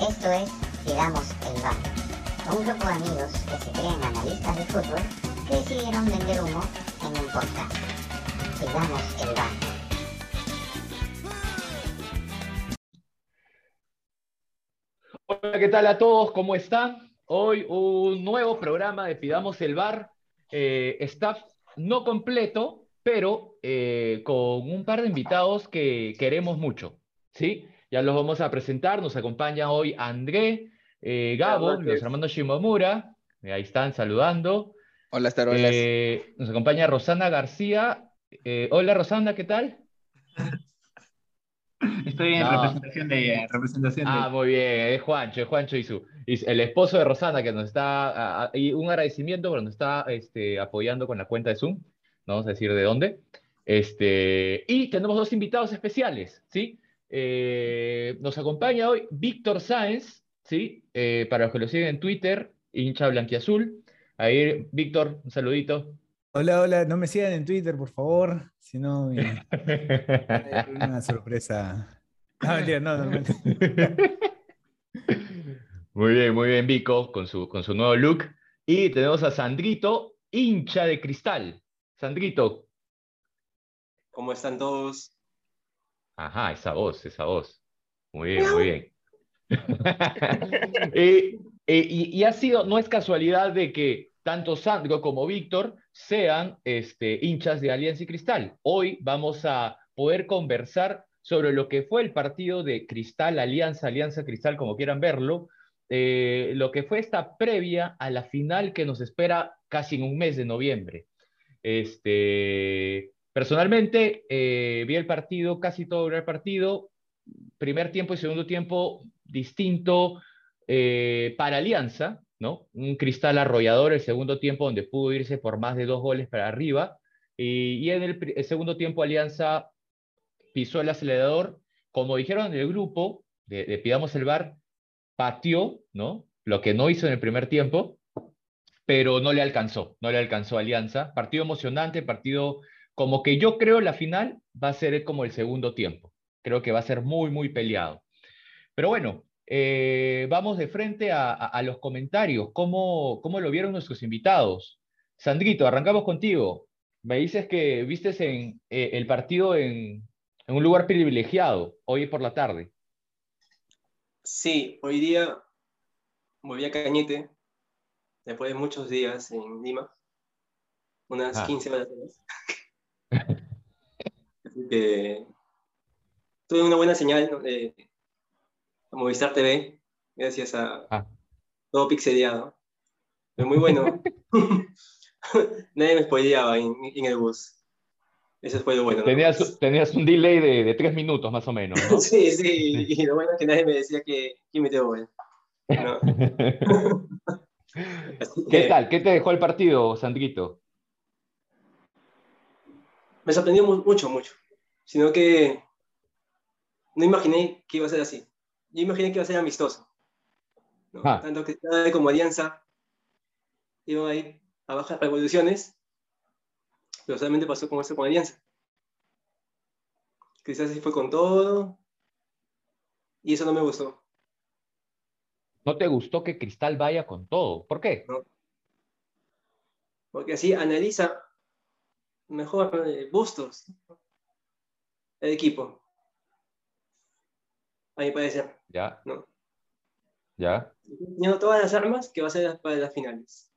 Esto es Pidamos el Bar, un grupo de amigos que se creen analistas de fútbol que decidieron vender humo en un podcast. Pidamos el Bar. Hola, ¿qué tal a todos? ¿Cómo están? Hoy un nuevo programa de Pidamos el Bar. Eh, staff no completo, pero eh, con un par de invitados que queremos mucho. ¿sí? Ya los vamos a presentar. Nos acompaña hoy André, eh, Gabo, los hermanos Shimomura. Eh, ahí están saludando. Hola, Starolas. Eh, nos acompaña Rosana García. Eh, hola, Rosana, ¿qué tal? Estoy en No. representación de representación Ah, de. muy bien, es Juancho, es Juancho y su, y el esposo de Rosana que nos está, y un agradecimiento porque nos está este, apoyando con la cuenta de Zoom, no vamos a decir de dónde. Este, y tenemos dos invitados especiales, ¿sí? Eh, nos acompaña hoy Víctor Sáenz, ¿sí? Eh, para los que lo siguen en Twitter, hincha blanquiazul. Ahí, Víctor, un saludito. Hola, hola, no me sigan en Twitter, por favor, si no me- una sorpresa. No, mentira, no, no, mentira. Muy bien, muy bien, Vico, con su, con su nuevo look. Y tenemos a Sandrito, hincha de cristal. Sandrito, ¿Cómo están todos? Ajá, esa voz, esa voz. Muy bien, muy bien. Eh, eh, y, y ha sido, no es casualidad de que tanto Sandro como Víctor sean este, hinchas de Alianza y Cristal. Hoy vamos a poder conversar sobre lo que fue el partido de Cristal, Alianza, Alianza Cristal, como quieran verlo, eh, lo que fue esta previa a la final que nos espera casi en un mes de noviembre. Este, personalmente, eh, vi el partido, casi todo el partido, primer tiempo y segundo tiempo distinto eh, para Alianza, ¿no? Un cristal arrollador el segundo tiempo donde pudo irse por más de dos goles para arriba. Y, en el, el segundo tiempo Alianza pisó el acelerador, como dijeron en el grupo de, de Pidamos el Bar, pateó, ¿no? Lo que no hizo en el primer tiempo, pero no le alcanzó, no le alcanzó Alianza. Partido emocionante, partido como que yo creo la final va a ser como el segundo tiempo. Creo que va a ser muy, muy peleado. Pero bueno, eh, vamos de frente a, a- a los comentarios. ¿Cómo, ¿Cómo lo vieron nuestros invitados? Sandrito, arrancamos contigo. Me dices que vistes en, eh, el partido en, en un lugar privilegiado hoy por la tarde. Sí, hoy día volví a Cañete, después de muchos días en Lima, unas Ah. 15 horas. Así que tuve una buena señal ¿no? de Movistar TV, gracias a Ah. todo pixeleado. Pero muy bueno. Nadie me spoileaba en, en el bus. Eso fue lo bueno. ¿no? Tenías, tenías un delay de, de tres minutos más o menos, ¿no? Sí, sí, y lo bueno es que nadie me decía que, que metió gol. ¿no? Así ¿Qué que tal? ¿Qué te dejó el partido, Sandrito? Me sorprendió mu- mucho, mucho. Sino que no imaginé que iba a ser así. Yo imaginé que iba a ser amistoso. ¿no? Ah. Tanto Cristal como Alianza iban a ir a bajas revoluciones, pero solamente pasó con eso con Alianza. Cristal se fue con todo y eso no me gustó. ¿No te gustó que Cristal vaya con todo? ¿Por qué? porque así analiza mejor eh, Bustos, el equipo. A mi parecer, Ya, ¿no? ya, Teniendo todas las armas que va a ser para las finales.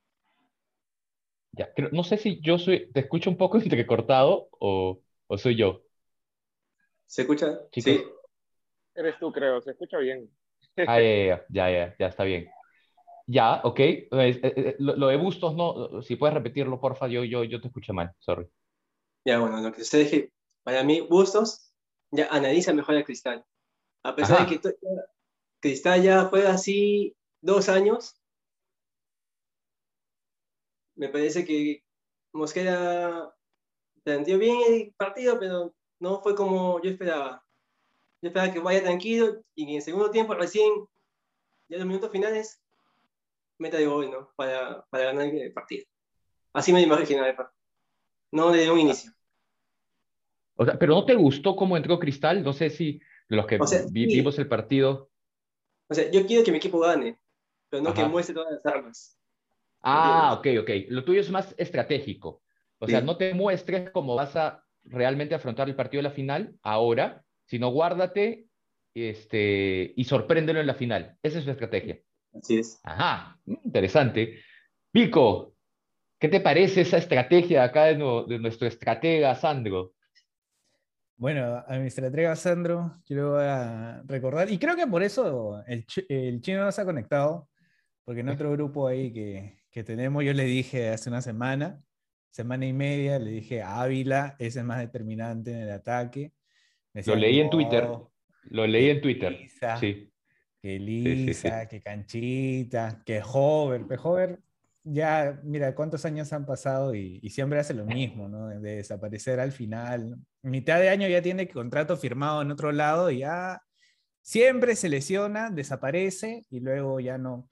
ya. Creo- no sé si yo soy, te escucho un poco entrecortado o, o soy yo. ¿Se escucha? Chicos. Sí. Eres tú, creo, se escucha bien. Ah, ya, ya, ya, ya, ya, está bien. Ya, ok. Eh, eh, lo, lo de Bustos, no, si puedes repetirlo, porfa, yo, yo, yo te escuché mal, sorry. Ya, bueno, lo que sucede es que para mí Bustos ya analiza mejor a Cristal. A pesar Ajá. de que Cristal ya juega así dos años, me parece que Mosquera planteó bien el partido, pero no fue como yo esperaba. Yo esperaba que vaya tranquilo y en el segundo tiempo recién, ya en los minutos finales, meta de gol, ¿no? Para, para ganar el partido. Así me partido. No desde un inicio. O sea, pero ¿no te gustó cómo entró Cristal? No sé si los que O sea, vi- sí. vimos el partido. O sea, yo quiero que mi equipo gane, pero no que muestre todas las armas. Ah, ok, ok. Lo tuyo es más estratégico. O sea, no te muestres cómo vas a realmente afrontar el partido de la final ahora, sino guárdate este, y sorpréndelo en la final. Esa es su estrategia. Así es. Ajá, interesante. Pico, ¿qué te parece esa estrategia acá de, nu- de nuestro estratega Sandro? Bueno, a mi estratega Sandro, quiero ah, recordar, y creo que por eso el, el chino no se ha conectado, porque en otro grupo ahí que, que tenemos, yo le dije hace una semana, semana y media, le dije Ávila es el más determinante en el ataque. Me Lo leí en Twitter. "No, Lo leí en Twitter. Lisa, Sí. que sí, sí. Lisa, que Canchita, que Hover. Pero Hover, ya, mira, cuántos años han pasado y, y siempre hace lo mismo, ¿no? De desaparecer al final. Mitad de año ya tiene contrato firmado en otro lado y ya siempre se lesiona, desaparece y luego ya no,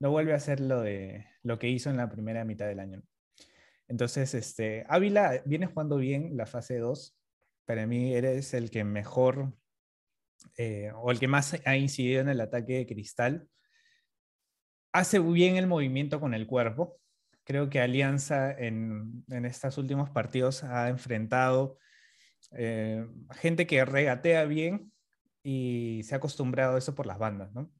no vuelve a hacer lo, de, lo que hizo en la primera mitad del año. Entonces, este, Ávila viene jugando bien la fase 2. Para mí eres el que mejor eh, o el que más ha incidido en el ataque de Cristal. Hace bien el movimiento con el cuerpo. Creo que Alianza en, en estos últimos partidos ha enfrentado eh, gente que regatea bien y se ha acostumbrado a eso por las bandas, ¿no?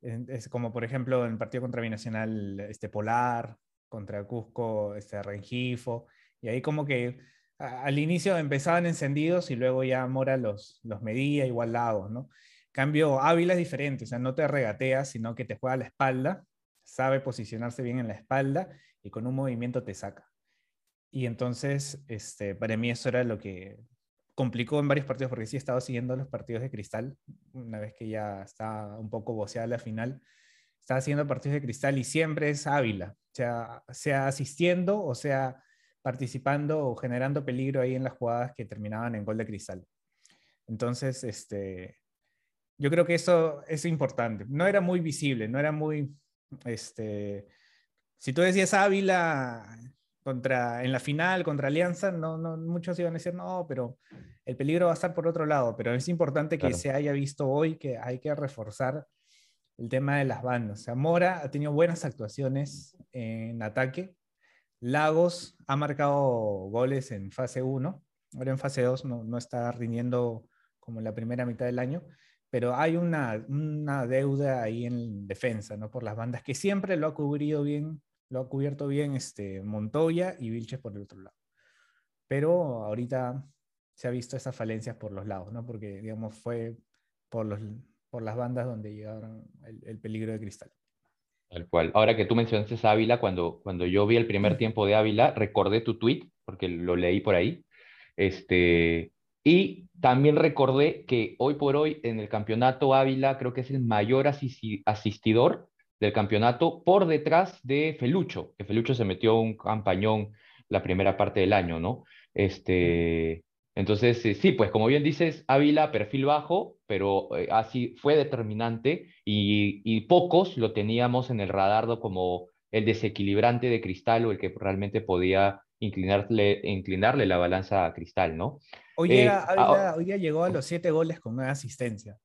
Es como por ejemplo en el partido contra Binacional este Polar, contra Cusco este Rengifo, y ahí como que al inicio empezaban encendidos y luego ya Mora los, los medía igual lados, ¿no? Cambio Ávila es diferente, o sea, no te regatea, sino que te juega a la espalda, sabe posicionarse bien en la espalda y con un movimiento te saca. Y entonces, este, para mí eso era lo que complicó en varios partidos, porque sí he estado siguiendo los partidos de Cristal, una vez que ya está un poco boceada la final, estaba haciendo partidos de Cristal y siempre es Ávila, sea, sea asistiendo o sea participando o generando peligro ahí en las jugadas que terminaban en gol de Cristal. Entonces, este, yo creo que eso es importante. No era muy visible, no era muy, este, si tú decías Ávila contra, en la final contra Alianza, no, no, muchos iban a decir, no, pero el peligro va a estar por otro lado, pero es importante que Claro. se haya visto hoy que hay que reforzar el tema de las bandas. O sea, Mora ha tenido buenas actuaciones en ataque. Lagos ha marcado goles en fase 1. Ahora en fase 2 no, no está rindiendo como en la primera mitad del año, pero hay una, una deuda ahí en defensa, ¿no? Por las bandas que siempre lo ha cubrido bien, lo ha cubierto bien este, Montoya y Vilches por el otro lado. Pero ahorita se ha visto esas falencias por los lados, ¿no? Porque, digamos, fue por, los, por las bandas donde llegaron el, el peligro de cristal. Tal cual. Ahora que tú mencionaste a Ávila, cuando, cuando yo vi el primer tiempo de Ávila, recordé tu tweet, porque lo leí por ahí. Este, y también recordé que hoy por hoy en el campeonato Ávila creo que es el mayor asisti- asistidor del campeonato por detrás de Felucho, que Felucho se metió un campañón la primera parte del año, ¿no? Este, entonces, eh, sí, pues como bien dices, Ávila, perfil bajo, pero eh, así fue determinante y, y pocos lo teníamos en el radar como el desequilibrante de Cristal o el que realmente podía inclinarle, inclinarle la balanza a Cristal, ¿no? Hoy, Eh, llega, Ávila- ahora- hoy día llegó a los siete goles con nueve asistencias.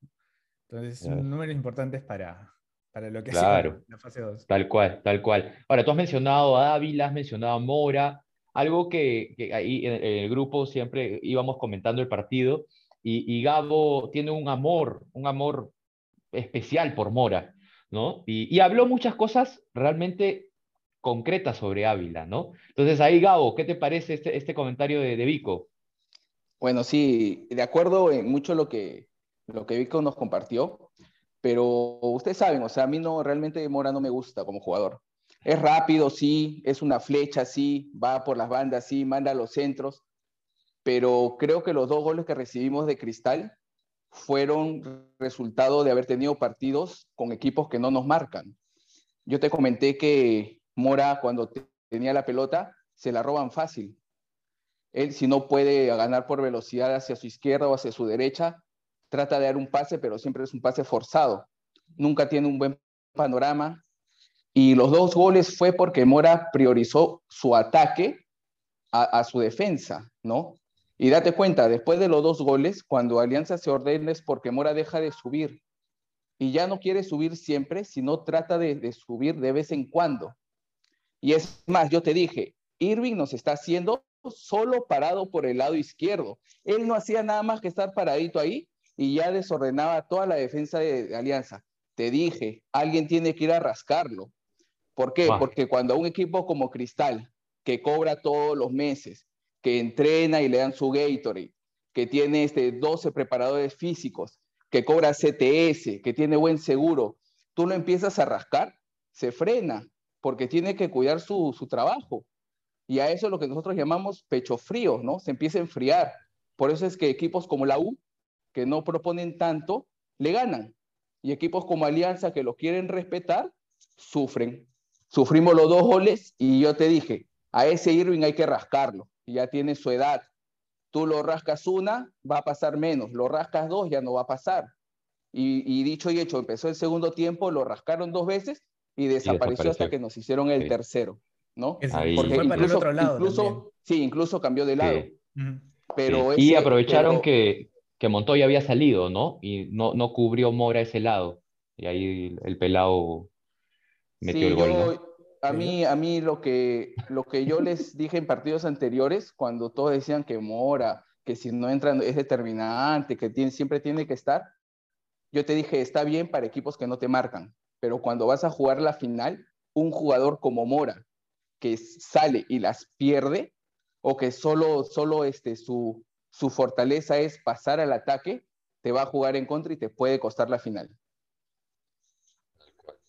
Entonces, Claro. un número importante para, para lo que Claro. la fase 2. Tal cual, tal cual. Ahora, tú has mencionado a Ávila, has mencionado a Mora, algo que, que ahí en, en el grupo siempre íbamos comentando el partido, y, y Gabo tiene un amor, un amor especial por Mora, ¿no? Y, y habló muchas cosas realmente concretas sobre Ávila, ¿no? Entonces ahí, Gabo, ¿qué te parece este, este comentario de, de Vico? Bueno, sí, de acuerdo en mucho lo que, lo que Vico nos compartió, pero ustedes saben, o sea, a mí no, realmente Mora no me gusta como jugador. Es rápido, sí, es una flecha, sí, va por las bandas, sí, manda a los centros, pero creo que los dos goles que recibimos de Cristal fueron resultado de haber tenido partidos con equipos que no nos marcan. Yo te comenté que Mora, cuando te- tenía la pelota, se la roban fácil. Él, si no puede ganar por velocidad hacia su izquierda o hacia su derecha, trata de dar un pase, pero siempre es un pase forzado. Nunca tiene un buen panorama. Y los dos goles fue porque Mora priorizó su ataque a, su defensa, ¿no? Y date cuenta, después de los dos goles, cuando Alianza se ordena es porque Mora deja de subir. y ya no quiere subir siempre, sino trata de, de subir de vez en cuando. Y es más, yo te dije, Irving nos está haciendo solo parado por el lado izquierdo. Él no hacía nada más que estar paradito ahí y ya desordenaba toda la defensa de, de Alianza. Te dije, alguien tiene que ir a rascarlo. ¿Por qué? Porque cuando un equipo como Cristal, que cobra todos los meses, que entrena y le dan su Gatorade, que tiene este 12 preparadores físicos, que cobra CTS, que tiene buen seguro, tú lo empiezas a rascar, se frena, porque tiene que cuidar su, su trabajo. Y a eso es lo que nosotros llamamos pecho frío, ¿no? Se empieza a enfriar. Por eso es que equipos como la U, que no proponen tanto, le ganan. Y equipos como Alianza, que lo quieren respetar, sufren. Sufrimos los dos goles y yo te dije, a ese Irving hay que rascarlo. Ya tiene su edad. Tú lo rascas una, va a pasar menos. Lo rascas dos, ya no va a pasar. Y, y dicho y hecho, empezó el segundo tiempo, lo rascaron dos veces y desapareció, hasta desapareció. que nos hicieron el Sí. tercero, ¿no? Es- Ahí. Porque fue para el incluso, otro lado. incluso- sí, incluso cambió de lado. Sí. Ujú. Pero Sí. y aprovecharon pero- que, que Montoya había salido, ¿no? Y no, no cubrió Mora ese lado. Y ahí el pelado metió Sí, el gol, yo- ¿no? a mí, a mí lo que, lo que yo les dije en partidos anteriores, cuando todos decían que Mora, que si no entran es determinante, que tiene, siempre tiene que estar, yo te dije, está bien para equipos que no te marcan, pero cuando vas a jugar la final, un jugador como Mora, que sale y las pierde, o que solo, solo este, su, su fortaleza es pasar al ataque, te va a jugar en contra y te puede costar la final.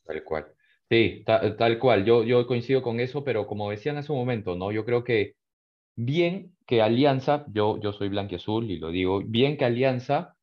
Tal cual. Sí, ta- tal cual. Yo, yo coincido con eso, pero como decían hace un momento, ¿no? Yo creo que bien que Alianza, yo, yo soy blanquiazul y lo digo, bien que Alianza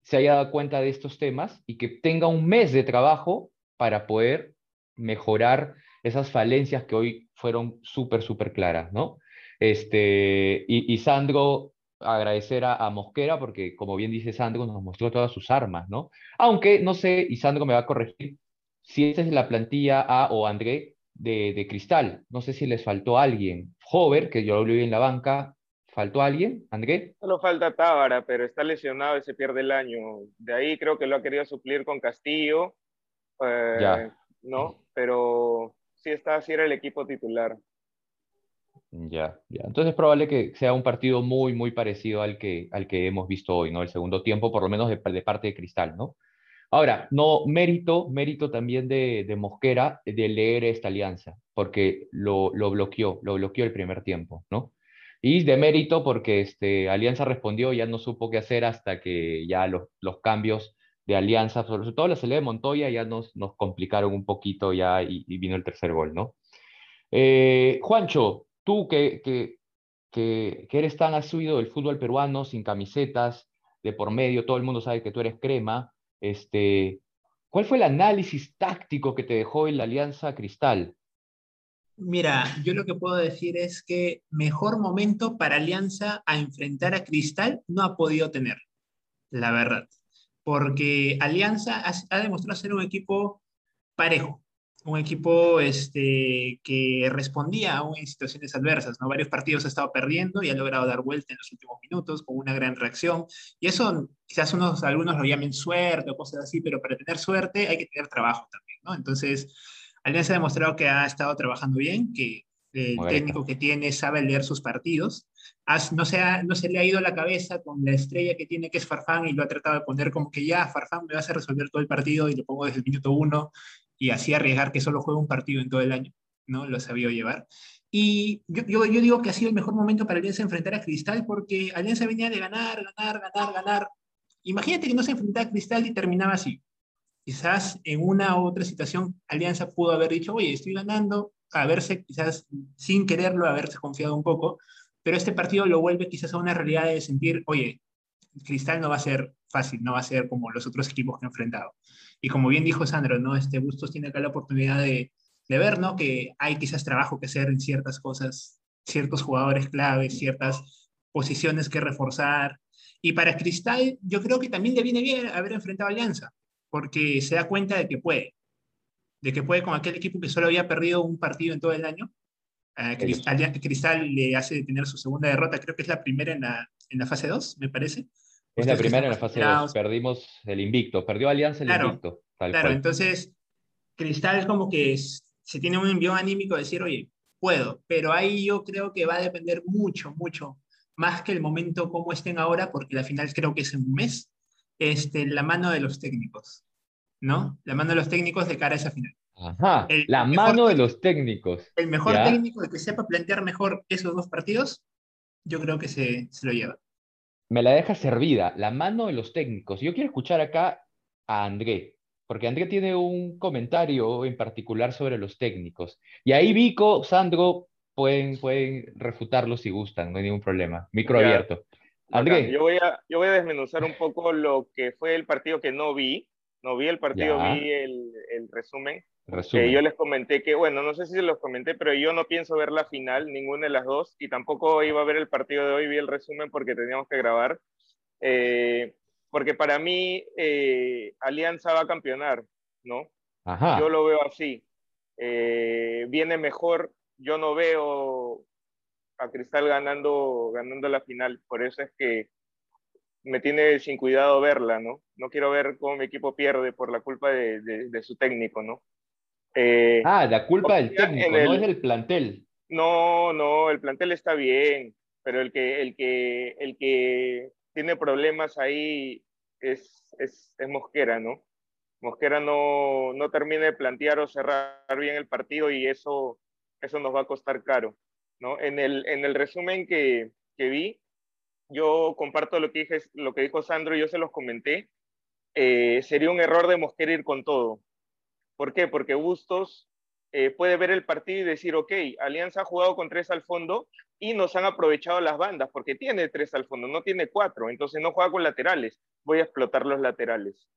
se haya dado cuenta de estos temas y que tenga un mes de trabajo para poder mejorar esas falencias que hoy fueron súper, súper claras, ¿no? Este, y Sandro, agradecer a, a Mosquera porque, como bien dice Sandro, nos mostró todas sus armas, ¿no? Aunque, no sé, y Sandro me va a corregir, si esta es la plantilla A o André de, de Cristal. No sé si les faltó alguien. Hover, que yo lo vi en la banca, ¿faltó alguien, André? Solo falta Tábara, pero está lesionado y se pierde el año. De ahí creo que lo ha querido suplir con Castillo. eh, Ya. ¿No? Pero sí está, sí era el equipo titular. Ya, ya. Entonces es probable que sea un partido muy, muy parecido al que, al que hemos visto hoy, ¿no? El segundo tiempo, por lo menos de, parte de Cristal, ¿no? Ahora, no, mérito, mérito también de, de Mosquera de leer esta alianza, porque lo, lo bloqueó, lo bloqueó el primer tiempo, ¿no? Y de mérito porque este, Alianza respondió, ya no supo qué hacer hasta que ya los, los cambios de Alianza, sobre todo la salida de Montoya, ya nos, nos complicaron un poquito ya y, y vino el tercer gol, ¿no? Eh, Juancho, tú que, que, que, eres tan asiduo del fútbol peruano, sin camisetas, de por medio, todo el mundo sabe que tú eres crema, este, ¿cuál fue el análisis táctico que te dejó en la Alianza Cristal? Mira, yo lo que puedo decir es que mejor momento para Alianza a enfrentar a Cristal no ha podido tener, la verdad. Porque Alianza ha demostrado ser un equipo parejo, un equipo este, que respondía aún en situaciones adversas. ¿no? Varios partidos ha estado perdiendo y ha logrado dar vuelta en los últimos minutos con una gran reacción. Y eso quizás unos, algunos lo llamen suerte o cosas así, pero para tener suerte hay que tener trabajo también. ¿no? Entonces, Alianza ha demostrado que ha estado trabajando bien, que el técnico que tiene sabe leer sus partidos. No, se ha- no se le ha ido la cabeza con la estrella que tiene, que es Farfán, y lo ha tratado de poner como que ya, Farfán me vas a resolver todo el partido y lo pongo desde el minuto uno, y así arriesgar que solo juega un partido en todo el año, ¿no? Lo sabido llevar. Y yo, yo, yo digo que ha sido el mejor momento para Alianza enfrentar a Cristal, porque Alianza venía de ganar, ganar, ganar, ganar. Imagínate que no se enfrentaba a Cristal y terminaba así quizás en una u otra situación Alianza pudo haber dicho, oye, estoy ganando, haberse quizás sin quererlo, haberse confiado un poco, pero este partido lo vuelve quizás a una realidad de sentir, oye, Cristal no va a ser fácil, no va a ser como los otros equipos que ha enfrentado. Y como bien dijo Sandro, ¿no? Este Bustos tiene acá la oportunidad de, de ver, ¿no? Que hay quizás trabajo que hacer en ciertas cosas, ciertos jugadores claves, ciertas posiciones que reforzar. Y para Cristal, yo creo que también le viene bien haber enfrentado a Alianza, porque se da cuenta de que puede, de que puede con aquel equipo que solo había perdido un partido en todo el año. Cristal, Cristal le hace tener su segunda derrota, creo que es la primera en la, en la fase 2, me parece. Es la primera en la fase más 2. Perdimos el invicto. Perdió Alianza el Claro, invicto. Tal Claro, cual. entonces Cristal como que es- se tiene un envío anímico de decir, oye, puedo, pero ahí yo creo que va a depender mucho, mucho, más que el momento como estén ahora, porque la final creo que es en un mes, este, la mano de los técnicos, ¿no? La mano de los técnicos de cara a esa final. Ajá. el La mejor mano de los técnicos. El mejor ¿Ya? técnico, el que sepa plantear mejor esos dos partidos, yo creo que se, se lo lleva. Me la deja servida. La mano de los técnicos. Yo quiero escuchar acá a André, porque André tiene un comentario en particular sobre los técnicos. Y ahí Vico, Sandro, pueden, pueden refutarlo si gustan, no hay ningún problema. Micro Ya. abierto. André, Yo voy, a, yo voy a desmenuzar un poco lo que fue el partido que no vi. No vi el partido, Ya. vi el, el resumen. Eh, yo les comenté que, bueno, no sé si se los comenté, pero yo no pienso ver la final, ninguna de las dos, y tampoco iba a ver el partido de hoy, vi el resumen porque teníamos que grabar. Eh, porque para mí, eh, Alianza va a campeonar, ¿no? Ajá. Yo lo veo así. Eh, viene mejor, yo no veo a Cristal ganando, ganando la final, por eso es que me tiene sin cuidado verla, ¿no? No quiero ver cómo mi equipo pierde por la culpa de, de- de su técnico, ¿no? Eh, Ah, la culpa del técnico, no el- es del plantel. no, no, el plantel está bien, pero el que, el que, el que tiene problemas ahí es, es, es Mosquera, ¿no? Mosquera no, no termina de plantear o cerrar bien el partido y eso, eso nos va a costar caro, ¿no? En el, en el resumen que, que vi, yo comparto lo que, dije, lo que dijo Sandro, yo se los comenté, eh, sería un error de Mosquera ir con todo. ¿Por qué? Porque Bustos eh, puede ver el partido y decir, ok, Alianza ha jugado con tres al fondo y nos han aprovechado las bandas, porque tiene tres al fondo, no tiene cuatro, entonces no juega con laterales, voy a explotar los laterales,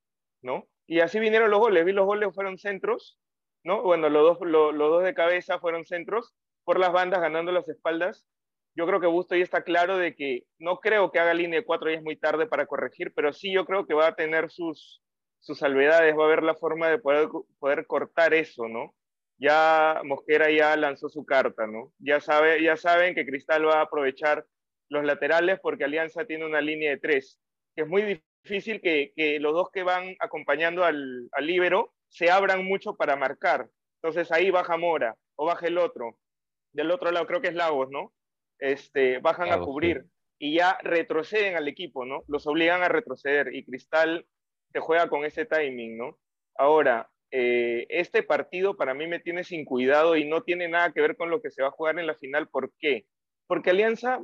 ¿no? Y así vinieron los goles, vi los goles fueron centros, ¿no? Bueno, los dos, lo- los dos de cabeza fueron centros, por las bandas ganando las espaldas. Yo creo que Busto ya está claro de que no creo que haga línea de cuatro, ya es muy tarde para corregir, pero sí yo creo que va a tener sus, sus salvedades, va a haber la forma de poder, poder cortar eso, ¿no? Ya Mosquera ya lanzó su carta, ¿no? Ya, sabe, ya saben que Cristal va a aprovechar los laterales porque Alianza tiene una línea de tres, que es muy difícil que, que los dos que van acompañando al, al líbero se abran mucho para marcar. Entonces ahí baja Mora o baja el otro. Del otro lado creo que es Lagos, ¿no? Este, bajan a cubrir sí. y ya retroceden al equipo, ¿no? Los obligan a retroceder y Cristal te juega con ese timing, ¿no? Ahora, eh, este partido para mí me tiene sin cuidado y no tiene nada que ver con lo que se va a jugar en la final. ¿Por qué? Porque Alianza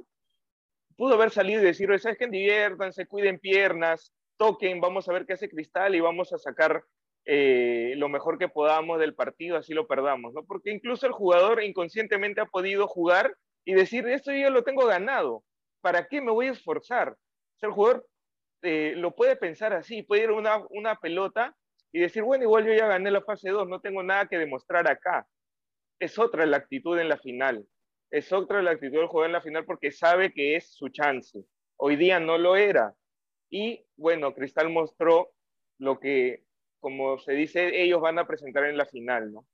pudo haber salido y decir, ¿sabes qué? Diviértanse, cuiden piernas, toquen, vamos a ver qué hace Cristal y vamos a sacar eh, lo mejor que podamos del partido, así lo perdamos, ¿no? Porque incluso el jugador inconscientemente ha podido jugar y decir, esto yo lo tengo ganado, ¿para qué me voy a esforzar? O sea, el jugador eh, lo puede pensar así, puede ir una, una pelota y decir, bueno, igual yo ya gané la fase 2, no tengo nada que demostrar acá. Es otra la actitud en la final. Es otra la actitud del jugador en la final porque sabe que es su chance. Hoy día no lo era. Y bueno, Cristal mostró lo que, como se dice, ellos van a presentar en la final, ¿no?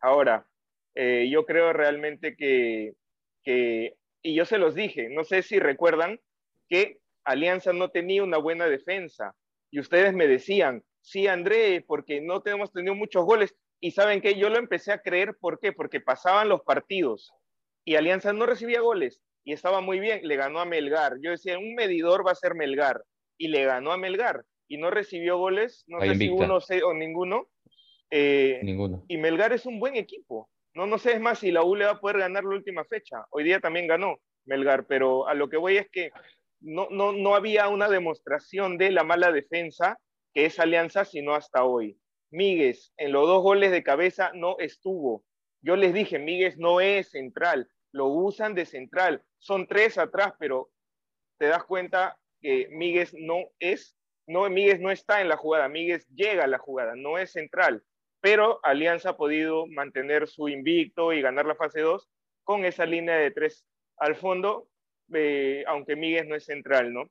Ahora, eh, yo creo realmente que, que, y yo se los dije, no sé si recuerdan que Alianza no tenía una buena defensa. Y ustedes me decían, sí, André, porque no tenemos tenido muchos goles. Y saben que yo lo empecé a creer, ¿por qué? Porque pasaban los partidos y Alianza no recibía goles y estaba muy bien, le ganó a Melgar. Yo decía, un medidor va a ser Melgar y le ganó a Melgar y no recibió goles, no Ahí sé si uno sé, o ninguno. Eh, Ninguno. y Melgar es un buen equipo. No, no sé, es más, si la U le va a poder ganar la última fecha. Hoy día también ganó Melgar, pero a lo que voy es que no, no, no había una demostración de la mala defensa que es Alianza, sino hasta hoy. Míguez, en los dos goles de cabeza no estuvo. Yo les dije, Míguez no es central, lo usan de central. Son tres atrás, pero te das cuenta que Míguez no es, no, Míguez no está en la jugada, Míguez llega a la jugada, no es central. Pero Alianza ha podido mantener su invicto y ganar la fase 2 con esa línea de tres al fondo, eh, aunque Míguez no es central, ¿no?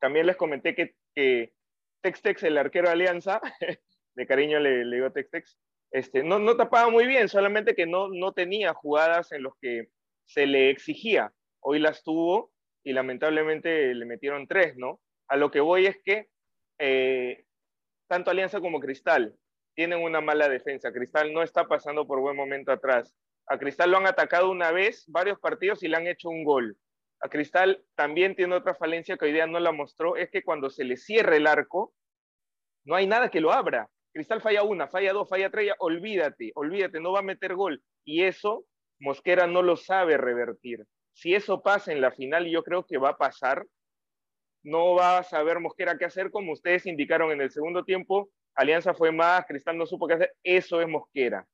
También les comenté que, que Textex, el arquero de Alianza, de cariño le, le digo Textex, este, no, no tapaba muy bien, solamente que no, no tenía jugadas en las que se le exigía. Hoy las tuvo y lamentablemente le metieron tres, ¿no? A lo que voy es que eh, tanto Alianza como Cristal tienen una mala defensa. Cristal no está pasando por buen momento atrás. A Cristal lo han atacado una vez, varios partidos y le han hecho un gol. A Cristal también tiene otra falencia que hoy día no la mostró, es que cuando se le cierra el arco, no hay nada que lo abra. Cristal falla una, falla dos, falla tres, olvídate, olvídate, no va a meter gol. Y eso Mosquera no lo sabe revertir. Si eso pasa en la final, yo creo que va a pasar, no va a saber Mosquera qué hacer, como ustedes indicaron en el segundo tiempo. Alianza fue más, Cristal no supo qué hacer. Eso es Mosquera.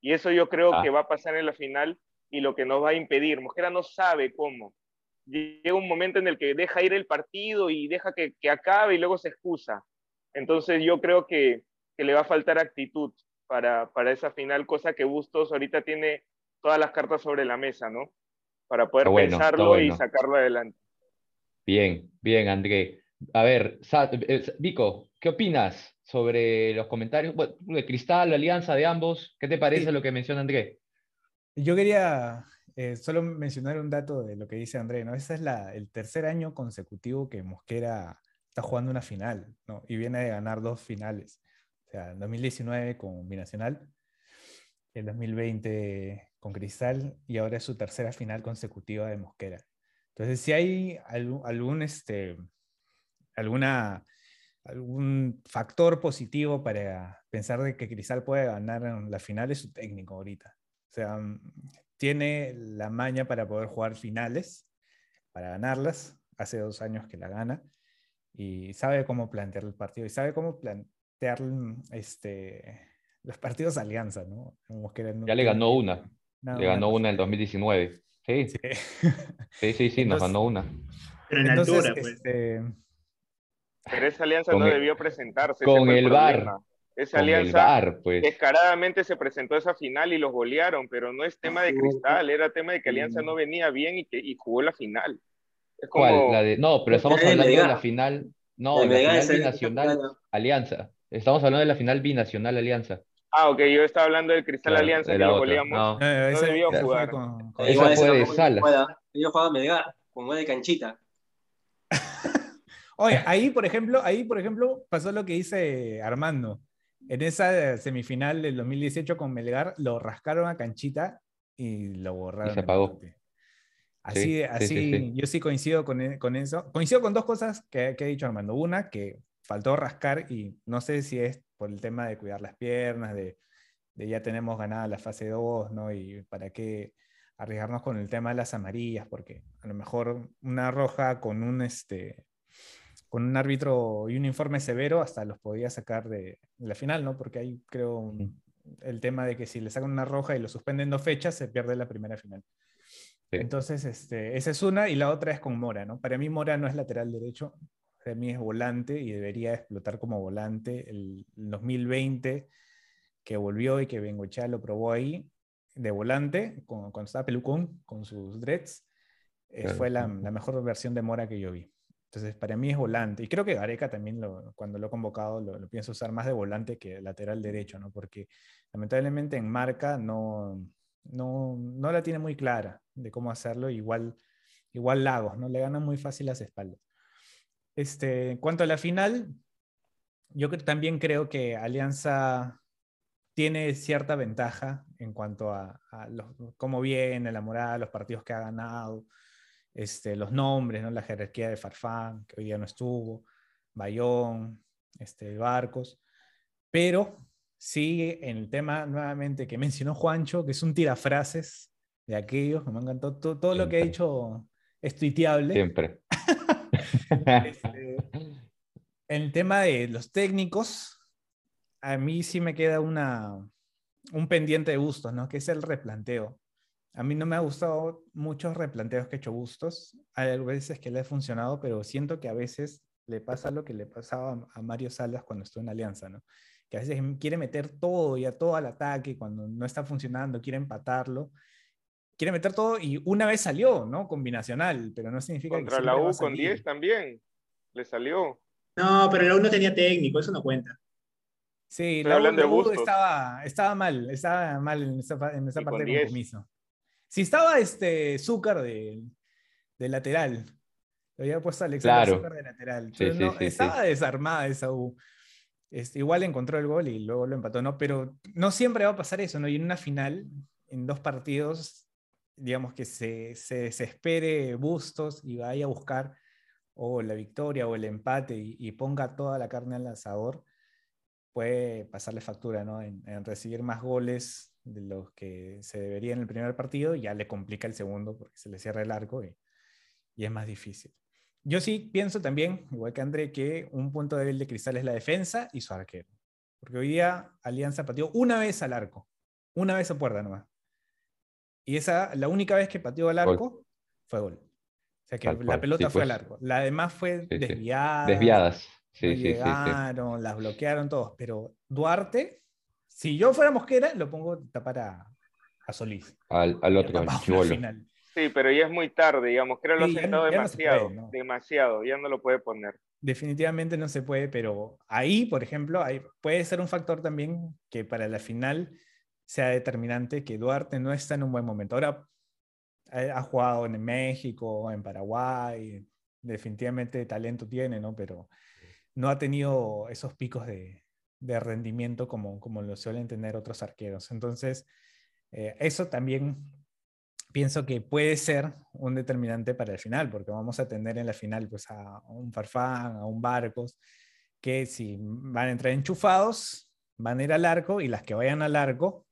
Y eso yo creo Ah. que va a pasar en la final y lo que nos va a impedir. Mosquera no sabe cómo. Llega un momento en el que deja ir el partido y deja que, que acabe y luego se excusa. Entonces yo creo que, que le va a faltar actitud para, para esa final, cosa que Bustos ahorita tiene todas las cartas sobre la mesa, ¿no? Para poder bueno, pensarlo y sacarlo adelante. Bien, bien, André. A ver, eh, Vico, ¿qué opinas sobre los comentarios bueno, de Cristal, la alianza de ambos? ¿Qué te parece Sí. lo que menciona André? Yo quería eh, solo mencionar un dato de lo que dice André, ¿no? Ese es la, el tercer año consecutivo que Mosquera está jugando una final, ¿no? Y viene de ganar dos finales. O sea, en 2019 con Binacional, el 2020 con Cristal y ahora es su tercera final consecutiva de Mosquera. Entonces, si hay algún, este, alguna, algún factor positivo para pensar de que Cristal puede ganar en la final es su técnico ahorita. O sea, mm, tiene la maña para poder jugar finales, para ganarlas. Hace dos años que la gana y sabe cómo plantear el partido y sabe cómo plantear mm, este, los partidos de alianza, ¿no? Ya le ganó una. no, Le ganó una en el cosa. 2019. Sí, Sí. sí, sí, sí, nos ganó una. Pero en Entonces, altura, pues. este, Pero esa alianza Con no el- debió presentarse. ese con el problema. Esa Con el alianza VAR, pues. descaradamente se presentó a esa final y los golearon, pero no es tema de cristal, era tema de que Alianza no venía bien y que y jugó la final. Es como, ¿Cuál? La de... No, pero estamos de hablando de la final. No, La de la final es el- binacional Alianza. Estamos hablando de la final binacional Alianza. ah, ok, yo estaba hablando del Cristal Claro, Alianza de que lo goleamos. No, no, ese- debió jugar. con- con- Esa fue de juega. Yo jugaba Melgar, con gol de canchita. Oye, ahí por ejemplo, ahí por ejemplo pasó lo que dice Armando. En esa semifinal del 2018 con Melgar lo rascaron a canchita y lo borraron. se del apagó. Así, Sí, sí, así sí, sí. yo sí coincido con, e- con eso. Coincido con dos cosas que, que ha dicho Armando. Una, que faltó rascar y no sé si es por el tema de cuidar las piernas, de, de ya tenemos ganada la fase 2, ¿no? Y para qué arriesgarnos con el tema de las amarillas, porque a lo mejor una roja con un, este, con un árbitro y un informe severo hasta los podía sacar de, de la final, ¿no? Porque ahí creo un- el tema de que si le sacan una roja y lo suspenden dos fechas, se pierde la primera final. Sí. Entonces, este, esa es una y la otra es con Mora, ¿no? Para mí Mora no es lateral derecho, para mí es volante y debería explotar como volante. El, el 2020 que volvió y que Bengochea lo probó ahí de volante, con- cuando estaba Pelucón con sus dreads, eh, Claro. fue la, la mejor versión de Mora que yo vi. Entonces, para mí es volante. Y creo que Gareca también, lo, cuando lo he convocado, lo, lo pienso usar más de volante que lateral derecho, ¿no? Porque lamentablemente en marca no, no, no la tiene muy clara de cómo hacerlo. Igual, igual Lagos, ¿no? Le gana muy fácil las espaldas. Este, en cuanto a la final, yo también creo que Alianza tiene cierta ventaja en cuanto a, a los- cómo viene la moral, los partidos que ha ganado, este, los nombres, ¿no? la jerarquía de Farfán, que hoy día no estuvo, Bayón, este, Barcos, pero sí en el tema nuevamente que mencionó Juancho, que es un tirafrases de aquellos, que me encantó, todo, todo lo que ha dicho es tuiteable. Siempre. Este, el tema de los técnicos, a mí sí me queda una, un pendiente de Bustos, ¿no? Que es el replanteo. A mí no me ha gustado muchos replanteos que ha hecho Bustos. Hay veces que le ha funcionado, pero siento que a veces le pasa lo que le pasaba a Mario Salas cuando estuvo en Alianza, ¿no? Que a veces quiere meter todo y a todo al ataque cuando no está funcionando, quiere empatarlo. Quiere meter todo y una vez salió, ¿no? Combinacional, pero no significa Contra que la U con salir. 10 también. Le salió. No, pero la U no tenía técnico, eso no cuenta. Sí, Estoy la U, de estaba, estaba mal, estaba mal en esa, en parte con de 10. compromiso. Si estaba este Zúcar de, de lateral, Lo había puesto Alexander Claro. Zucker de lateral. Sí, no, sí. estaba desarmada esa U. Este, igual encontró el gol y luego lo empató, ¿no? Pero no siempre va a pasar eso, ¿no? Y en una final, en dos partidos, digamos que se, se desespere Bustos y vaya a buscar o la victoria o el empate y, y ponga toda la carne al asador, puede pasarle factura, ¿no? En, en recibir más goles de los que se debería en el primer partido, ya le complica el segundo porque se le cierra el arco y, y es más difícil. Yo sí pienso también, igual que André, que un punto débil de Cristal es la defensa y su arquero. Porque hoy día Alianza pateó una vez al arco, una vez a puerta nomás. Y esa, la única vez que pateó al Gol. arco fue gol. O sea que Tal la cual, pelota sí, fue pues. al arco. La demás fue Sí, desviada. Desviadas. Sí, sí, sí. llegaron, las bloquearon todos. Pero Duarte, si yo fuera Mosquera, lo pongo a tapar a, a Solís. Al, al Lo otro, al final. Sí, pero ya es muy tarde, digamos. Creo que lo Sí, ha ya sentado no- no demasiado. puede, ¿no? Demasiado. Ya no lo puede poner. Definitivamente no se puede, pero ahí, por ejemplo, ahí puede ser un factor también que para la final sea determinante que Duarte no está en un buen momento. Ahora ha ha jugado en México, en Paraguay, definitivamente talento tiene, ¿no? Pero no ha tenido esos picos de, de rendimiento como, como lo suelen tener otros arqueros. Entonces, eh, eso también pienso que puede ser un determinante para el final, porque vamos a tener en la final pues, a un Farfán, a un Barcos, que si van a entrar enchufados, van a ir al arco y las que vayan al arco,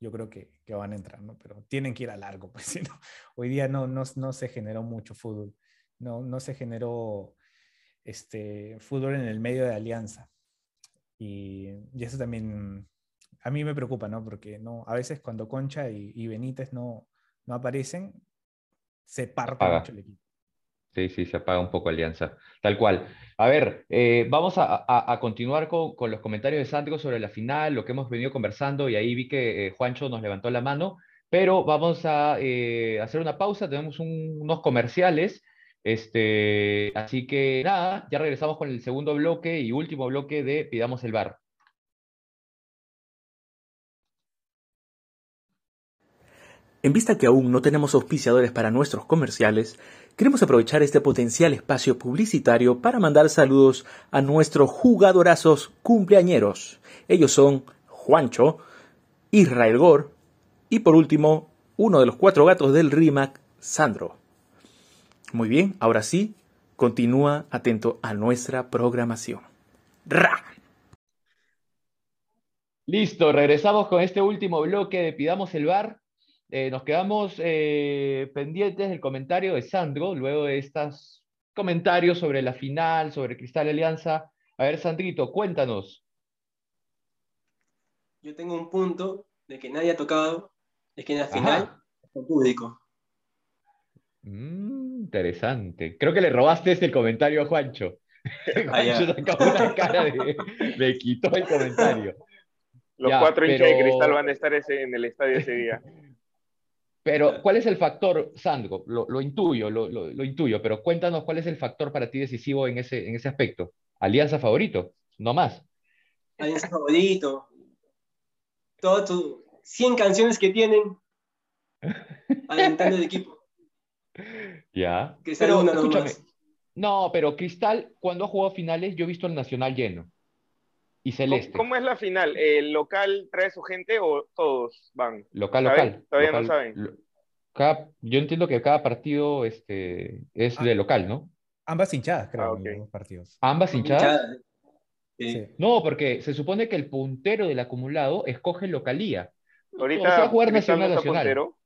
yo creo que, que van a entrar, ¿no? Pero tienen que ir al arco, pues no, hoy día no, no, no se generó mucho fútbol, no, no se generó este, fútbol en el medio de Alianza. Y, y eso también a mí me preocupa, ¿no? Porque no, a veces cuando Concha y, y Benítez no, no aparecen, se parte mucho el equipo. Sí, sí, se apaga un poco Alianza. Tal cual. A ver, eh, vamos a, a- a continuar con, con los comentarios de Sandro sobre la final, lo que hemos venido conversando, y ahí vi que eh, Juancho nos levantó la mano, pero vamos a eh, hacer una pausa, tenemos un- unos comerciales, este, así que nada, ya regresamos con el segundo bloque y último bloque de Pidamos el Bar. En vista que aún no tenemos auspiciadores para nuestros comerciales, queremos aprovechar este potencial espacio publicitario para mandar saludos a nuestros jugadorazos cumpleañeros. Ellos son Juancho, Israel Gor y por último, uno de los cuatro gatos del RIMAC, Sandro. Muy bien, ahora sí, continúa atento a nuestra programación. ¡Ra! Listo, regresamos con este último bloque de Pidamos el Bar. Eh, nos quedamos eh, pendientes del comentario de Sandro, luego de estos comentarios sobre la final, sobre Cristal Alianza. A ver, Sandrito, cuéntanos. Yo tengo un punto de que nadie ha tocado, es que en la Ajá. final, con público. Mm, interesante. Creo que le robaste este comentario a Juancho. Ah. Juancho sacó una cara de... Le quitó el comentario. Los Ya, cuatro hinchas de cristal van a estar ese, en el estadio ese día. Pero, ¿cuál es el factor, Sandro? Lo, lo intuyo, lo, lo- lo intuyo, pero cuéntanos cuál es el factor para ti decisivo en ese, en ese aspecto. Alianza favorito, no más. Alianza favorito. Todo tu 100 canciones que tienen alentando el equipo. Ya. Sea Pero, escúchame, nomás. no, pero Cristal, cuando ha jugado finales, yo he visto el Nacional lleno. Y ¿Cómo, Celeste. cómo es la final? ¿El local trae su gente o todos van? Local, ¿Saben? local. Todavía no saben. lo- cada- yo entiendo que cada partido este, es Ah. de local, ¿no? Ambas hinchadas, creo, Ah, en los dos partidos. Ambas hinchadas. Hinchada. Sí. Sí. No, porque se supone que el puntero del acumulado escoge localía. Ahorita O sea, jugar Cristal no Nacional, está Nacional. puntero.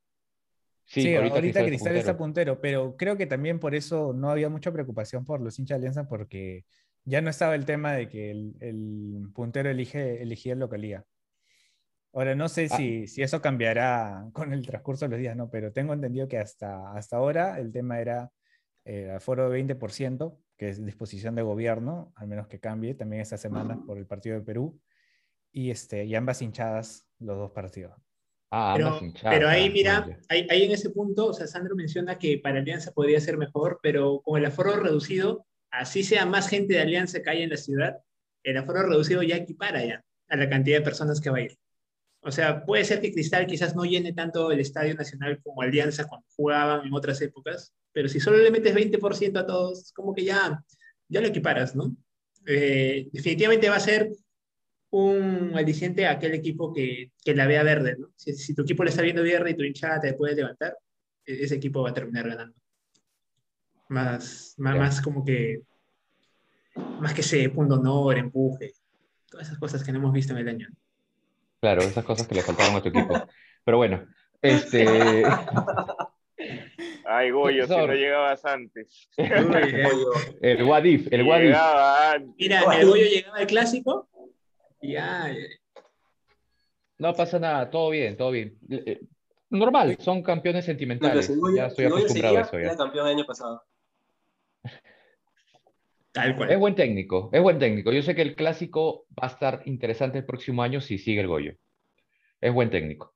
Sí, ahorita, Cristal es Cristal está puntero. puntero, pero creo que también por eso no había mucha preocupación por los hinchas de Alianza porque ya no estaba el tema de que el, el puntero elige, elegía localía. Ahora no sé Ah. si, si eso cambiará con el transcurso de los días, ¿no? Pero tengo entendido que hasta, hasta ahora el tema era eh, aforo de 20%, que es disposición de gobierno, al menos que cambie también esta semana por el partido de Perú, y, este, y ambas hinchadas los dos partidos. Ah, Pero, hinchadas. pero ahí, ah, mira, ahí en ese punto, o sea, Sandro menciona que para Alianza podría ser mejor, pero con el aforo reducido, así sea más gente de Alianza que haya en la ciudad, el aforo reducido ya equipara ya a la cantidad de personas que va a ir. O sea, puede ser que Cristal quizás no llene tanto el Estadio Nacional como Alianza cuando jugaban en otras épocas, pero si solo le metes 20% a todos, como que ya, ya lo equiparas, ¿no? Eh, definitivamente va a ser un aliciente a aquel equipo que, que la vea verde, ¿no? Si, si tu equipo le está viendo verde y tu hinchada te puede levantar, e- ese equipo va a terminar ganando. Más, más, más como que, más que ese punto honor, empuje, todas esas cosas que no hemos visto en el año. Claro, esas cosas que le faltaron a tu equipo. Pero bueno, este, Ay, Goyo, si no llegabas antes. Uy, eh. el what if, el what if. Llegaba antes. Mira, el Goyo llegaba al clásico ya, eh, No pasa nada, todo bien, todo bien. Eh, eh, Normal, son campeones sentimentales. Ya estoy acostumbrado a eso era campeón el año pasado. tal Es cual. buen técnico, es buen técnico. Yo sé que el clásico va a estar interesante el próximo año si sigue el Goyo. Es buen técnico.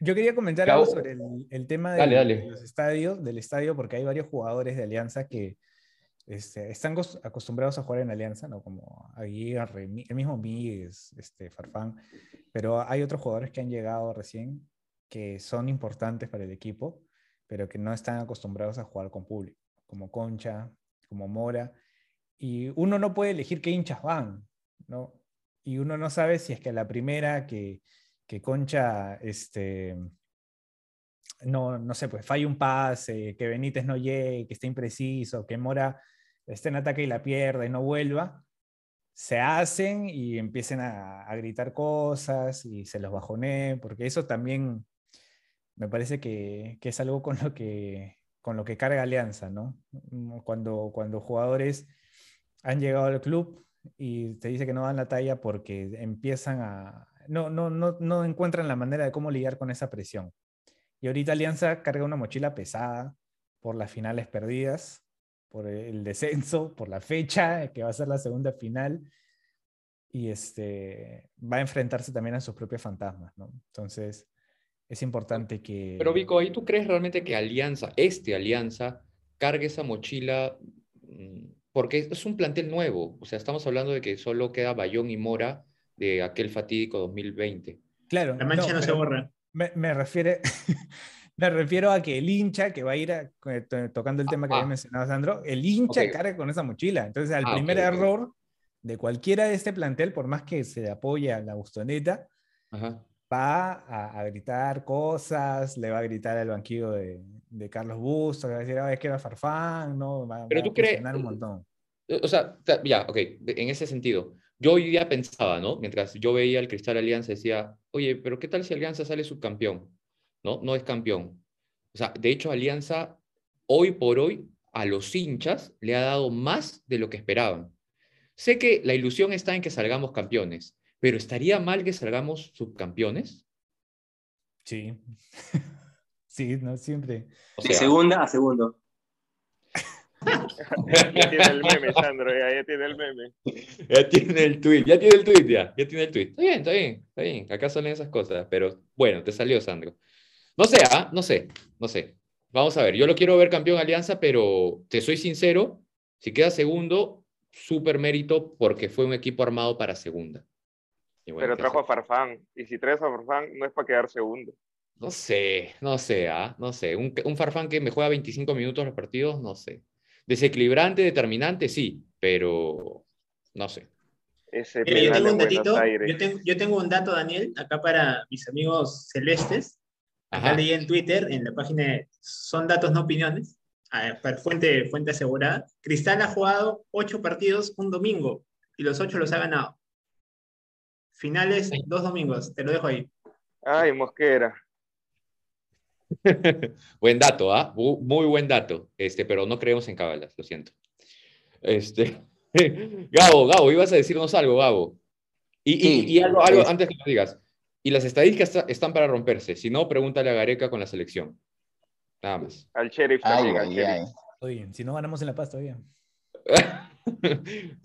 Yo quería comentar Cabo- algo sobre el, el tema Dale, del- dale. de los estadios, del estadio, porque hay varios jugadores de Alianza que este, están cos- acostumbrados a jugar en Alianza, ¿no? Como Aguirre, el mismo Míguez, este, Farfán, pero hay otros jugadores que han llegado recién que son importantes para el equipo, pero que no están acostumbrados a jugar con público, como Concha, como Mora, y uno no puede elegir qué hinchas van, ¿no? Y uno no sabe si es que la primera que, que Concha, este, no, no sé, pues falla un pase, que Benítez no llegue, que esté impreciso, que Mora esté en ataque y la pierda y no vuelva, se hacen y empiecen a, gritar cosas y se los bajoneen, porque eso también me parece que, que es algo con lo que, con lo que carga Alianza, ¿no? Cuando, cuando jugadores han llegado al club y te dice que no dan la talla porque empiezan a... No, no, no, no encuentran la manera de cómo lidiar con esa presión. Y ahorita Alianza carga una mochila pesada por las finales perdidas, por el descenso, por la fecha, que va a ser la segunda final, y este, va a enfrentarse también a sus propios fantasmas, ¿no? Entonces, es importante que... Pero Vico, ¿ahí tú crees realmente que Alianza, este Alianza, cargue esa mochila? Mm, Porque es un plantel nuevo. O sea, estamos hablando de que solo queda Bayón y Mora de aquel fatídico 2020. Claro, La mancha no, se pero borra. Me, me refiere, me refiero a que el hincha que va a ir a- eh, to- tocando el tema que Ah, había mencionado Sandro, el hincha ok. carga con esa mochila. Entonces, al Ah, primer ok. error de cualquiera de este plantel, por más que se apoye a la bustoneta, Ajá. va a, a gritar cosas, le va a gritar al banquillo de, de Carlos Bustos, le va a decir, "Ah, es que era Farfán, ¿no? Va, Pero va tú a crees- un montón. O sea, ya, ok, en ese sentido. Yo hoy día pensaba, ¿no? Mientras yo veía el Cristal Alianza, decía, oye, pero ¿qué tal si Alianza sale subcampeón? ¿No? No es campeón. O sea, de hecho, Alianza, hoy por hoy, a los hinchas le ha dado más de lo que esperaban. Sé que la ilusión está en que salgamos campeones, pero ¿estaría mal que salgamos subcampeones? Sí. sí, ¿no? Siempre. O De sea, segunda a segundo. Ya tiene el meme, Sandro, ya, ya tiene el meme. Ya tiene el tweet, ya tiene el tweet, ya, ya tiene el tweet. Está bien, está bien, está bien. Acá salen esas cosas, pero bueno, te salió, Sandro. No sé, ¿ah? No sé, no sé. Vamos a ver, yo lo quiero ver campeón Alianza, pero te soy sincero, si queda segundo, súper mérito porque fue un equipo armado para segunda. Y bueno, Pero ¿qué trajo a? Farfán. Y si traes a Farfán, no es para quedar segundo. No sé, no sé, ¿ah? No sé. Un, un Farfán que me juega 25 minutos los partidos, no sé. Desequilibrante, determinante, sí, pero no sé. Ese Mira, yo tengo un datito, Aires. yo tengo, yo tengo un dato, Daniel, acá para mis amigos celestes. Acá Ajá. leí en Twitter, en la página de Son Datos No Opiniones, a ver, per- fuente, fuente asegurada. Cristal ha jugado ocho partidos un domingo y los ocho los ha ganado. Finales, dos domingos, te lo dejo ahí. Ay, Mosquera. Buen dato, ¿ah? Muy buen dato. Este, pero no creemos en cábalas, lo siento. Este, Gabo, Gabo, ibas a decirnos algo, Gabo. Y, y- Sí, y algo, algo es- antes que lo digas. Y las estadísticas está- están para romperse. Si no, pregúntale a Gareca con la selección. Nada más. Al sheriff Ay, también, al ay, sheriff. ay. Oye, si no ganamos en La Paz todavía.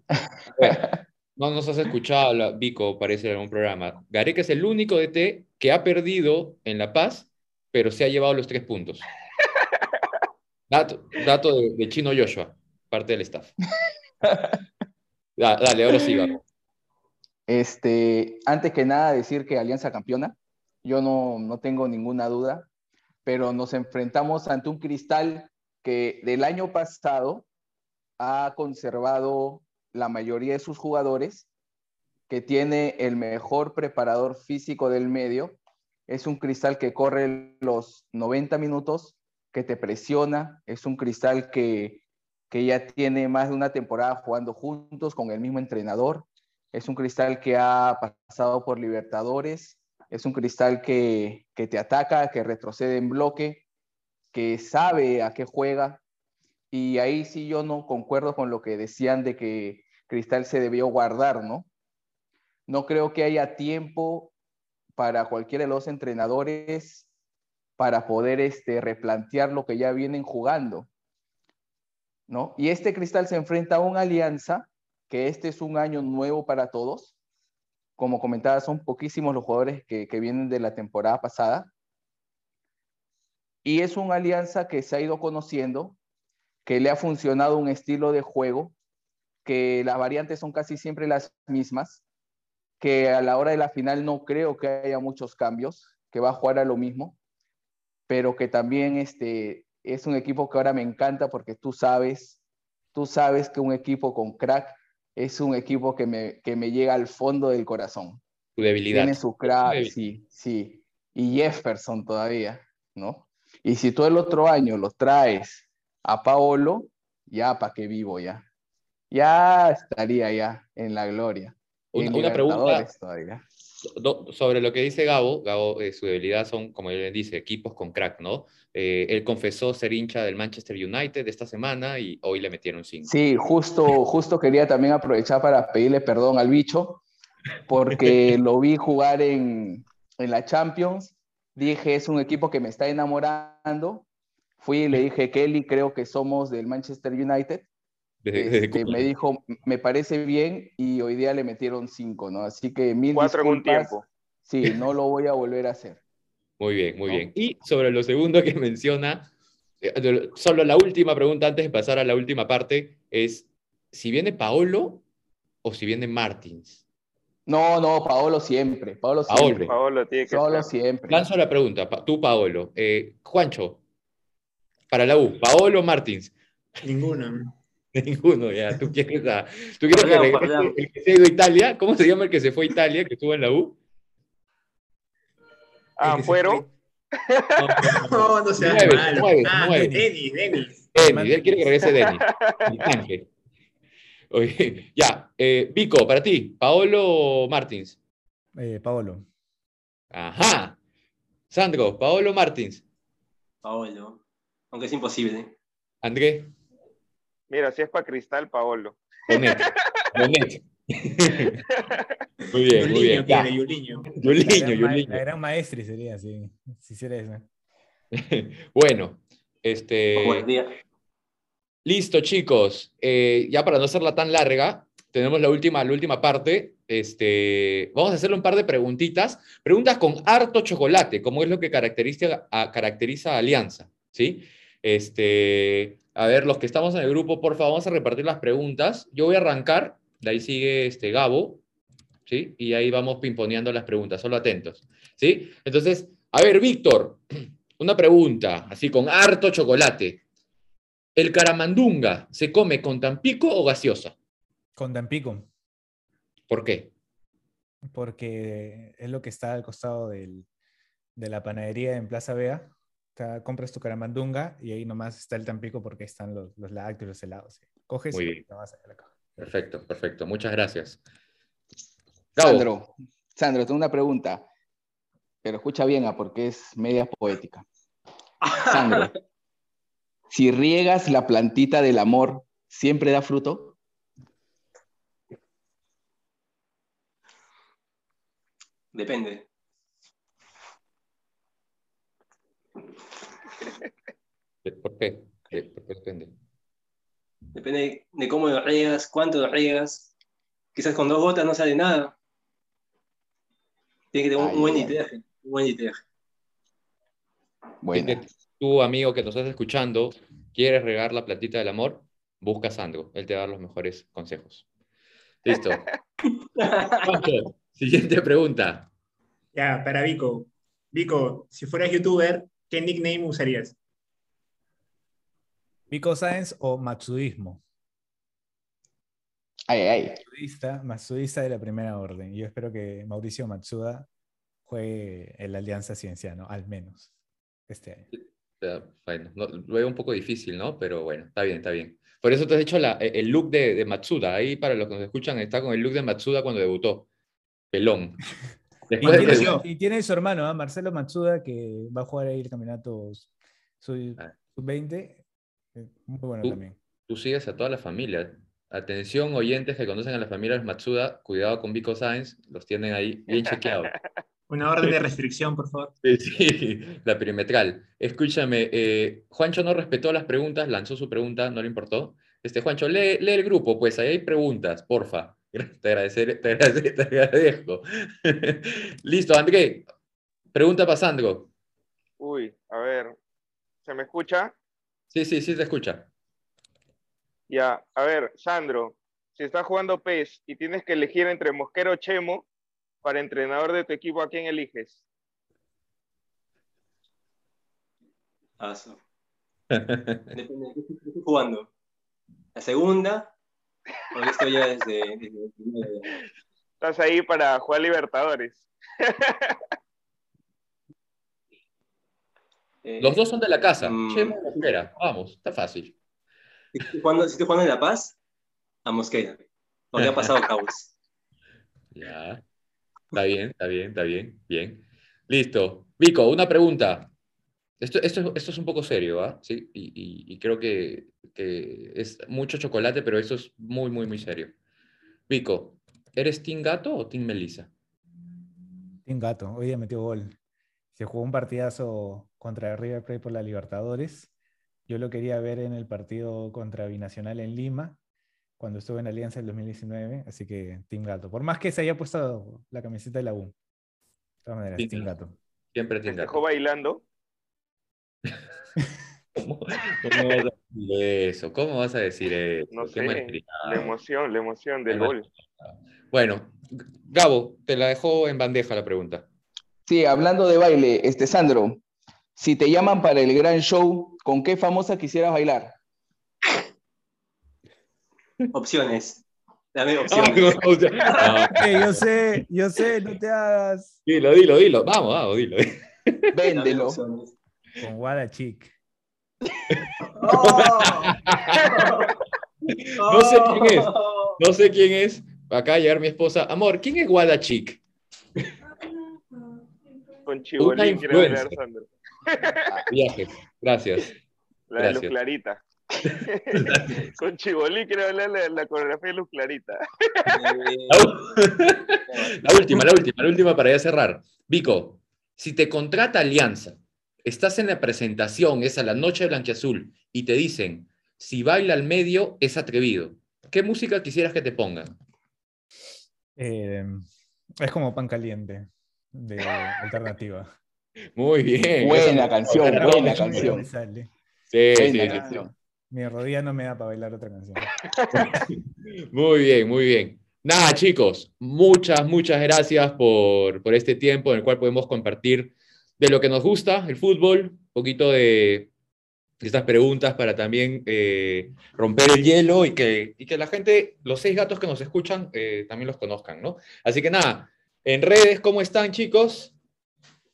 No nos has escuchado, Vico, parece en algún programa. Gareca es el único DT que ha perdido en La Paz, pero se ha llevado los tres puntos. Dato, dato de, de Chino Joshua, parte del staff. Da- dale, ahora sí, Gabo. Este, antes que nada, decir que Alianza campeona. Yo no, no tengo ninguna duda, pero nos enfrentamos ante un cristal que del año pasado ha conservado la mayoría de sus jugadores, que tiene el mejor preparador físico del medio. Es un cristal que corre los 90 minutos, que te presiona, es un cristal que, que ya tiene más de una temporada jugando juntos con el mismo entrenador, es un cristal que ha pasado por Libertadores, es un cristal que, que te ataca, que retrocede en bloque, que sabe a qué juega. Y ahí sí yo no concuerdo con lo que decían de que Cristal se debió guardar, ¿no? No creo que haya tiempo para cualquiera de los entrenadores para poder este, replantear lo que ya vienen jugando, ¿no? Y este Cristal se enfrenta a una alianza, que este es un año nuevo para todos. Como comentaba, son poquísimos los jugadores que, vienen de la temporada pasada. Y es una alianza que se ha ido conociendo, que le ha funcionado un estilo de juego que las variantes son casi siempre las mismas, que a la hora de la final no creo que haya muchos cambios, que va a jugar a lo mismo, pero que también este, es un equipo que ahora me encanta porque tú sabes, tú sabes que un equipo con crack es un equipo que me, que me llega al fondo del corazón. Tu debilidad. Tiene su crack, sí, sí. Y Jefferson todavía, ¿no? Y si tú el otro año lo traes a Paolo, ya para qué vivo ya ya estaría ya en la gloria. Una, En una pregunta todavía. Do- sobre lo que dice Gabo. Gabo, eh, su debilidad son, como él dice, equipos con crack, ¿no? Eh, él confesó ser hincha del Manchester United esta semana y hoy le metieron cinco. Sí, justo, justo quería también aprovechar para pedirle perdón al bicho, porque lo vi jugar en, en la Champions. Dije, es un equipo que me está enamorando. Fui y le dije, Kelly, creo que somos del Manchester United. Desde- Este, me dijo, me parece bien, y hoy día le metieron cinco, ¿no? Así que mil Cuatro en un disculpas. tiempo. Sí, no lo voy a volver a hacer. Muy bien, muy ¿no? bien. Y sobre lo segundo que menciona, eh, solo la última pregunta antes de pasar a la última parte es si viene Paolo o si viene Martins. No, no, Paolo siempre, Paolo siempre. Paolo tiene que Paolo estar. siempre. Lanzo la pregunta, pa- tú Paolo. Eh, Juancho, para la U, Paolo o Martins. Ninguno. Ninguno, ya. ¿Tú quieres, a- ¿tú quieres que regrese el que se ha ido a Italia? ¿Cómo se llama el que se fue a Italia, que estuvo en la U? Ah, fueron. No, no seas Nueve, malo. Ah. Denis, Denis. Denis, él quiere que regrese Denis. el tanque. Oye, ya, eh, Vico, para ti, ¿Paolo o Martins? Eh, Paolo. Ajá. Sandro, ¿Paolo Martins? Paolo. Aunque es imposible. Andrés, Mira, si es para Cristal, Paolo. Bonet. Bonet. muy bien, muy bien. Yuliño quiere, Yuliño. La Yuliño, gran, ma- Yuliño. la gran maestre sería, si, si hiciera eso. Bueno, este. Buen día. Listo, chicos. Eh, ya para no hacerla tan larga, tenemos la última, la última parte. Este, vamos a hacerle un par de preguntitas. Preguntas con harto chocolate, como es lo que caracteriza a, caracteriza a Alianza. ¿sí? Este, a ver, los que estamos en el grupo, por favor, vamos a repartir las preguntas. Yo voy a arrancar, de ahí sigue este, Gabo, ¿sí? Y ahí vamos pimponeando las preguntas, solo atentos. ¿sí? Entonces, a ver, Víctor, una pregunta, así con harto chocolate. ¿El caramandunga se come con tampico o gaseosa? Con Tampico, ¿Por qué? porque es lo que está al costado del- de la panadería en Plaza Vea. Compras tu caramandunga y ahí nomás está el Tampico porque ahí están los, los lácteos, los helados. Coges Muy y bien. te vas a la caja. Perfecto, perfecto. Muchas gracias. Gabo, Sandro, Sandro, tengo una pregunta, pero escucha bien, ah, porque es media poética. Sandro, si riegas la plantita del amor, ¿siempre da fruto? Depende. ¿Por qué? ¿Por qué depende? Depende de cómo lo riegas, cuánto lo riegas. Quizás con dos gotas no sale nada. Tiene que tener un, Ay, un buen ay. literaje. Un buen. Bueno, tú, amigo que nos estás escuchando, quieres regar la plantita del amor, busca a Sandro. Él te va a dar los mejores consejos. Listo. Siguiente pregunta. Ya, para Vico. Vico, si fueras youtuber, ¿qué nickname usarías? Vico Sáenz o Matsudismo. Ay, ay, ay. Matsudista, Matsudista de la primera orden. Y yo espero que Mauricio Matsuda juegue en la Alianza Cienciano, al menos este año. Bueno, no- lo veo un poco difícil, ¿no? Pero bueno, está bien, está bien. Por eso te has hecho la- el look de, de Matsuda. Ahí, para los que nos escuchan, está con el look de Matsuda cuando debutó. Pelón. Y Después tiene, y su hermano, ¿ah? Marcelo Matsuda, que va a jugar ahí el campeonato sub- Ah. sub-20. eh, Muy bueno Tú- también. tú sigues a toda la familia. Atención, oyentes que conocen a la familia de los Matsuda, cuidado con Vico Sáenz, los tienen ahí bien chequeados. Una orden de restricción, por favor. Sí, sí, la perimetral. Escúchame, eh, Juancho no respetó las preguntas, lanzó su pregunta, no le importó. Este, Juancho, lee, lee el grupo, pues ahí hay preguntas, porfa. Te, agradecer- te, agradezco. Listo, André. Pregunta para Sandro. Uy, a ver, ¿se me escucha? Sí, sí, sí, te escucha. Ya, a ver, Sandro, si estás jugando PES y tienes que elegir entre Mosquero o Chemo para entrenador de tu equipo, ¿a quién eliges? Ah, su. Depende de qué estoy jugando. La segunda, estoy ya desde. Estás ahí para jugar Libertadores. Eh, Los dos son de la casa. Mm. Mosquera. Vamos, está fácil. Si estoy jugando, si estoy jugando en La Paz, a Mosquera. Porque ha pasado Caos. Ya. Está bien, está bien, está bien. Bien. Listo. Vico, una pregunta. Esto, esto, esto es un poco serio, ¿ah? Sí, y, y- y creo que, que es mucho chocolate, pero esto es muy, muy, muy serio. Vico, ¿eres Team Gato o Team Melissa? Team Gato, hoy día metió gol. Se jugó un partidazo contra River Plate por la Libertadores. Yo lo quería ver en el partido contra Binacional en Lima, cuando estuve en Alianza en 2019, así que Team Gato. Por más que se haya puesto la camiseta de la U. De todas maneras, Team Team Gato. Siempre Team Dejó Gato. bailando. ¿Cómo, cómo vas a decir eso? ¿Cómo vas a decir eso? No Qué sé. La emoción, la emoción del gol. Bueno, Gabo, te la dejo en bandeja la pregunta. Sí, hablando de baile, este Sandro, si te llaman para el gran show, ¿con qué famosa quisieras bailar? Opciones. Dame opciones. No, Eh, yo sé, yo sé, no te hagas. dilo, dilo, dilo. Vamos, vamos, dilo. Dame Véndelo. Con Wada Chic. No sé quién es. No sé quién es. Acá a llegar mi esposa. Amor, ¿quién es Guada Chic? Con Chibolín quiere bailar. Sandro. Viajes. Gracias. La de Luz. Clarita. Con Chibolín quiere bailar la, la coreografía de Luz Clarita. La última, la última, la última para ya cerrar. Vico, si te contrata Alianza, estás en la presentación, es a la noche de Blanquiazul, y te dicen, si baila al medio, es atrevido. ¿Qué música quisieras que te pongan? Eh, es como pan caliente de alternativa. Muy bien. Buena canción, buena canción. Sale. Sí, sí, Buena sí. canción. Mi rodilla no me da para bailar otra canción. Muy bien, muy bien. Nada, chicos, muchas, muchas gracias por, por este tiempo en el cual podemos compartir de lo que nos gusta, el fútbol, un poquito de estas preguntas para también eh, romper el hielo y que, y que la gente, los seis gatos que nos escuchan, eh, también los conozcan, ¿no? Así que nada, en redes, ¿cómo están, chicos?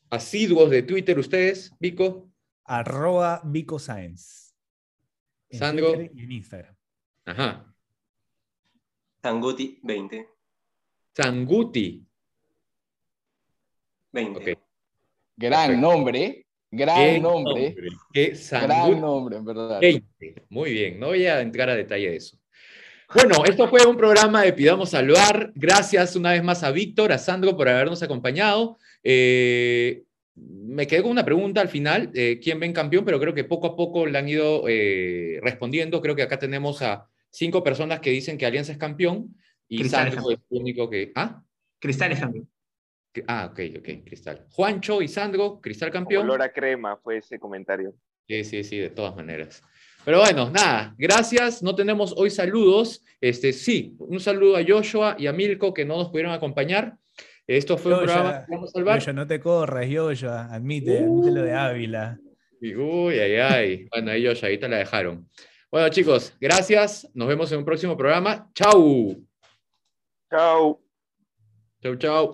Asiduos de Twitter ustedes, Vico, Arroba Vico Science. En Sandro. Twitter y en Instagram. ajá, Tanguti 20. Sanguti, 20. ok. Gran Perfecto. nombre, gran ¿Qué nombre, ¿Qué gran nombre, en verdad. 20. Muy bien, no voy a entrar a detalle de eso. Bueno, esto fue un programa de Pidamos Salvar. Gracias una vez más a Víctor, a Sandro por habernos acompañado. Eh, me quedé con una pregunta al final, eh, ¿quién ven campeón? Pero creo que poco a poco la han ido eh, respondiendo. Creo que acá tenemos a cinco personas que dicen que Alianza es campeón y Cristal es Sandro es el único que... ¿Ah? Cristal es campeón. Ah, ok, ok, Cristal. Juancho y Sandro, Cristal campeón. Olor a crema fue ese comentario. Sí, sí, sí, de todas maneras. Pero bueno, nada, gracias. No tenemos hoy saludos. Este, sí, un saludo a Joshua y a Milko que no nos pudieron acompañar. Esto fue un Joshua, programa que vamos a salvar. Yoyo, no te corras, Yoyo. Admite, admite lo de Ávila. Y, Uy, ay, ay. Bueno, ellos ahí te la dejaron. Bueno, chicos, gracias. Nos vemos en un próximo programa. Chau. Chao. Chau, chau.